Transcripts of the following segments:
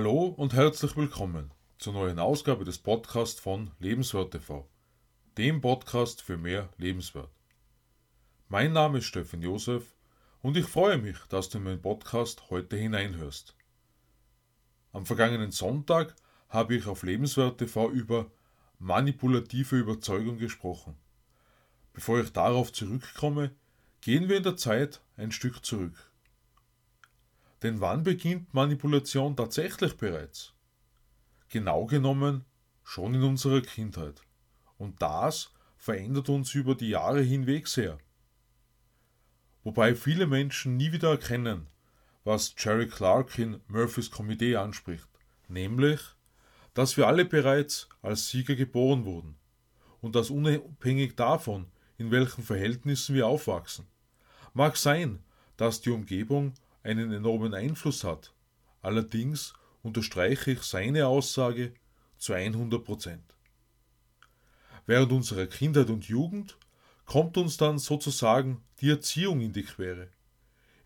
Hallo und herzlich willkommen zur neuen Ausgabe des Podcasts von Lebenswert TV, dem Podcast für mehr Lebenswert. Mein Name ist Steffen Josef und ich freue mich, dass du in meinen Podcast heute hineinhörst. Am vergangenen Sonntag habe ich auf Lebenswert TV über manipulative Überzeugung gesprochen. Bevor ich darauf zurückkomme, gehen wir in der Zeit ein Stück zurück. Denn wann beginnt Manipulation tatsächlich bereits? Genau genommen schon in unserer Kindheit. Und das verändert uns über die Jahre hinweg sehr. Wobei viele Menschen nie wieder erkennen, was Jerry Clark in Murphys Komitee anspricht, nämlich, dass wir alle bereits als Sieger geboren wurden und dass unabhängig davon, in welchen Verhältnissen wir aufwachsen. Mag sein, dass die Umgebung einen enormen Einfluss hat. Allerdings unterstreiche ich seine Aussage zu 100 Prozent. Während unserer Kindheit und Jugend kommt uns dann sozusagen die Erziehung in die Quere,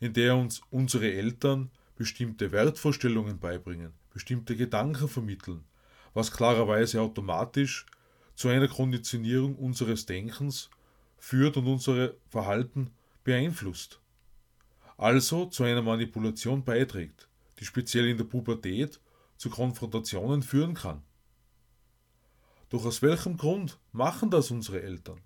in der uns unsere Eltern bestimmte Wertvorstellungen beibringen, bestimmte Gedanken vermitteln, was klarerweise automatisch zu einer Konditionierung unseres Denkens führt und unser Verhalten beeinflusst also zu einer Manipulation beiträgt, die speziell in der Pubertät zu Konfrontationen führen kann. Doch aus welchem Grund machen das unsere Eltern?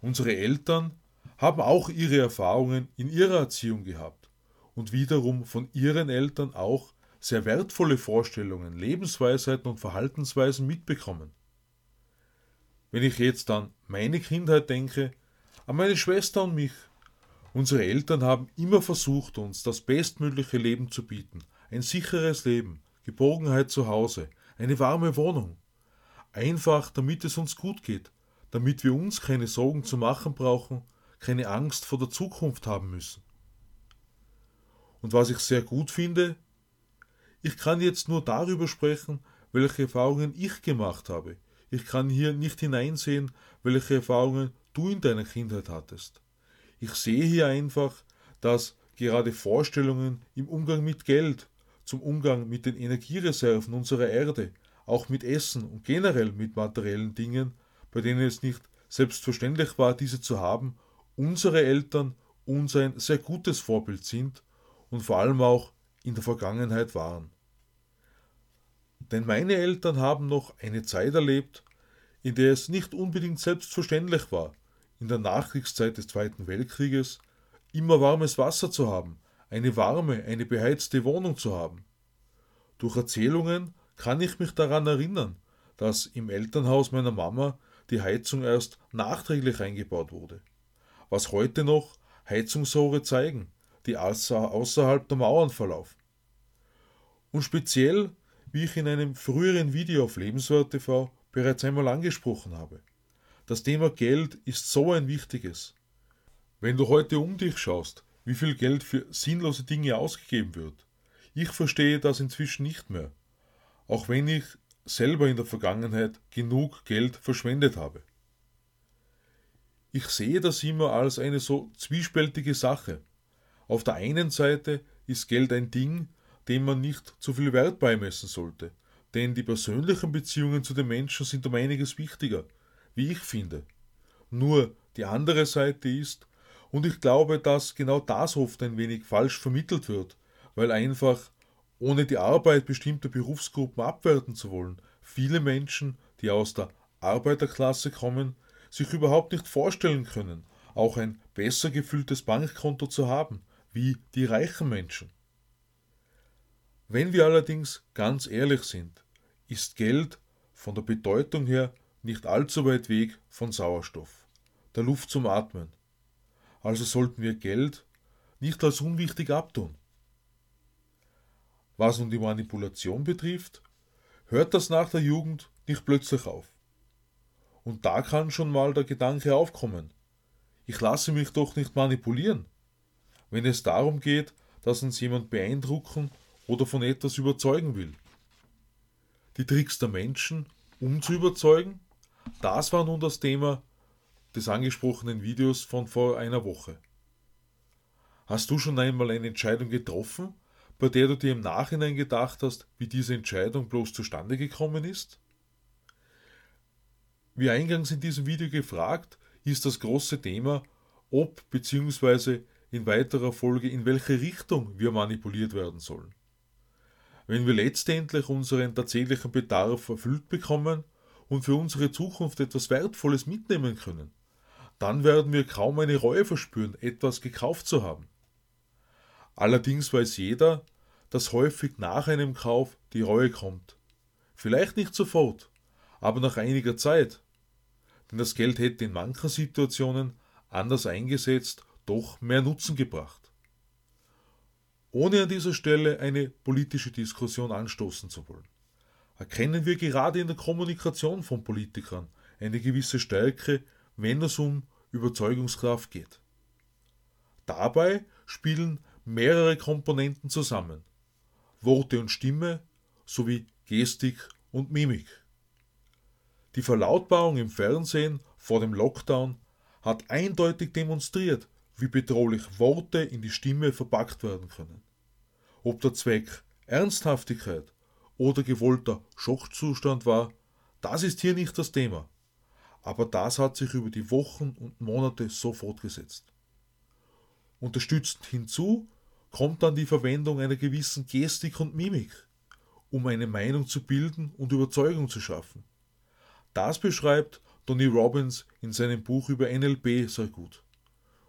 Unsere Eltern haben auch ihre Erfahrungen in ihrer Erziehung gehabt und wiederum von ihren Eltern auch sehr wertvolle Vorstellungen, Lebensweisheiten und Verhaltensweisen mitbekommen. Wenn ich jetzt an meine Kindheit denke, an meine Schwester und mich, Unsere Eltern haben immer versucht, uns das bestmögliche Leben zu bieten. Ein sicheres Leben, Geborgenheit zu Hause, eine warme Wohnung. Einfach, damit es uns gut geht, damit wir uns keine Sorgen zu machen brauchen, keine Angst vor der Zukunft haben müssen. Und was ich sehr gut finde, ich kann jetzt nur darüber sprechen, welche Erfahrungen ich gemacht habe. Ich kann hier nicht hineinsehen, welche Erfahrungen du in deiner Kindheit hattest. Ich sehe hier einfach, dass gerade Vorstellungen im Umgang mit Geld, zum Umgang mit den Energiereserven unserer Erde, auch mit Essen und generell mit materiellen Dingen, bei denen es nicht selbstverständlich war, diese zu haben, unsere Eltern uns ein sehr gutes Vorbild sind und vor allem auch in der Vergangenheit waren. Denn meine Eltern haben noch eine Zeit erlebt, in der es nicht unbedingt selbstverständlich war, in der Nachkriegszeit des Zweiten Weltkrieges immer warmes Wasser zu haben, eine warme, eine beheizte Wohnung zu haben. Durch Erzählungen kann ich mich daran erinnern, dass im Elternhaus meiner Mama die Heizung erst nachträglich eingebaut wurde. Was heute noch Heizungsrohre zeigen, die außerhalb der Mauern verlaufen. Und speziell, wie ich in einem früheren Video auf Lebenswert TV bereits einmal angesprochen habe. Das Thema Geld ist so ein wichtiges. Wenn du heute um dich schaust, wie viel Geld für sinnlose Dinge ausgegeben wird, ich verstehe das inzwischen nicht mehr, auch wenn ich selber in der Vergangenheit genug Geld verschwendet habe. Ich sehe das immer als eine so zwiespältige Sache. Auf der einen Seite ist Geld ein Ding, dem man nicht zu viel Wert beimessen sollte, denn die persönlichen Beziehungen zu den Menschen sind um einiges wichtiger wie ich finde. Nur die andere Seite ist, und ich glaube, dass genau das oft ein wenig falsch vermittelt wird, weil einfach, ohne die Arbeit bestimmter Berufsgruppen abwerten zu wollen, viele Menschen, die aus der Arbeiterklasse kommen, sich überhaupt nicht vorstellen können, auch ein besser gefülltes Bankkonto zu haben, wie die reichen Menschen. Wenn wir allerdings ganz ehrlich sind, ist Geld von der Bedeutung her nicht allzu weit weg von Sauerstoff, der Luft zum Atmen. Also sollten wir Geld nicht als unwichtig abtun. Was nun die Manipulation betrifft, hört das nach der Jugend nicht plötzlich auf. Und da kann schon mal der Gedanke aufkommen, ich lasse mich doch nicht manipulieren, wenn es darum geht, dass uns jemand beeindrucken oder von etwas überzeugen will. Die Tricks der Menschen, um zu überzeugen, das war nun das Thema des angesprochenen Videos von vor einer Woche. Hast du schon einmal eine Entscheidung getroffen, bei der du dir im Nachhinein gedacht hast, wie diese Entscheidung bloß zustande gekommen ist? Wie eingangs in diesem Video gefragt, ist das große Thema, ob bzw. in weiterer Folge in welche Richtung wir manipuliert werden sollen. Wenn wir letztendlich unseren tatsächlichen Bedarf erfüllt bekommen und für unsere Zukunft etwas Wertvolles mitnehmen können, dann werden wir kaum eine Reue verspüren, etwas gekauft zu haben. Allerdings weiß jeder, dass häufig nach einem Kauf die Reue kommt. Vielleicht nicht sofort, aber nach einiger Zeit. Denn das Geld hätte in manchen Situationen anders eingesetzt, doch mehr Nutzen gebracht. Ohne an dieser Stelle eine politische Diskussion anstoßen zu wollen, erkennen wir gerade in der Kommunikation von Politikern eine gewisse Stärke, wenn es um Überzeugungskraft geht. Dabei spielen mehrere Komponenten zusammen. Worte und Stimme sowie Gestik und Mimik. Die Verlautbarung im Fernsehen vor dem Lockdown hat eindeutig demonstriert, wie bedrohlich Worte in die Stimme verpackt werden können. Ob der Zweck Ernsthaftigkeit oder gewollter Schockzustand war, das ist hier nicht das Thema. Aber das hat sich über die Wochen und Monate so fortgesetzt. Unterstützend hinzu kommt dann die Verwendung einer gewissen Gestik und Mimik, um eine Meinung zu bilden und Überzeugung zu schaffen. Das beschreibt Tony Robbins in seinem Buch über NLP sehr gut.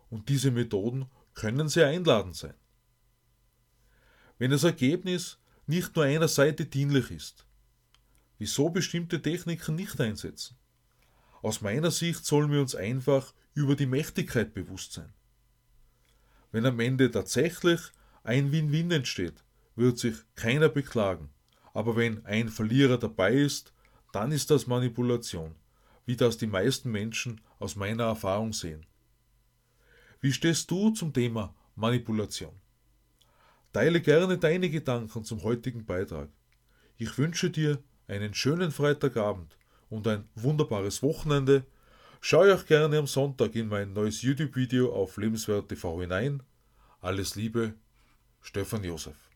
Und diese Methoden können sehr einladend sein. Wenn das Ergebnis nicht nur einer Seite dienlich ist, wieso bestimmte Techniken nicht einsetzen? Aus meiner Sicht sollen wir uns einfach über die Mächtigkeit bewusst sein. Wenn am Ende tatsächlich ein Win-Win entsteht, wird sich keiner beklagen. Aber wenn ein Verlierer dabei ist, dann ist das Manipulation, wie das die meisten Menschen aus meiner Erfahrung sehen. Wie stehst du zum Thema Manipulation? Teile gerne deine Gedanken zum heutigen Beitrag. Ich wünsche dir einen schönen Freitagabend und ein wunderbares Wochenende. Schau auch gerne am Sonntag in mein neues YouTube-Video auf Lebenswert TV hinein. Alles Liebe, Stefan Josef.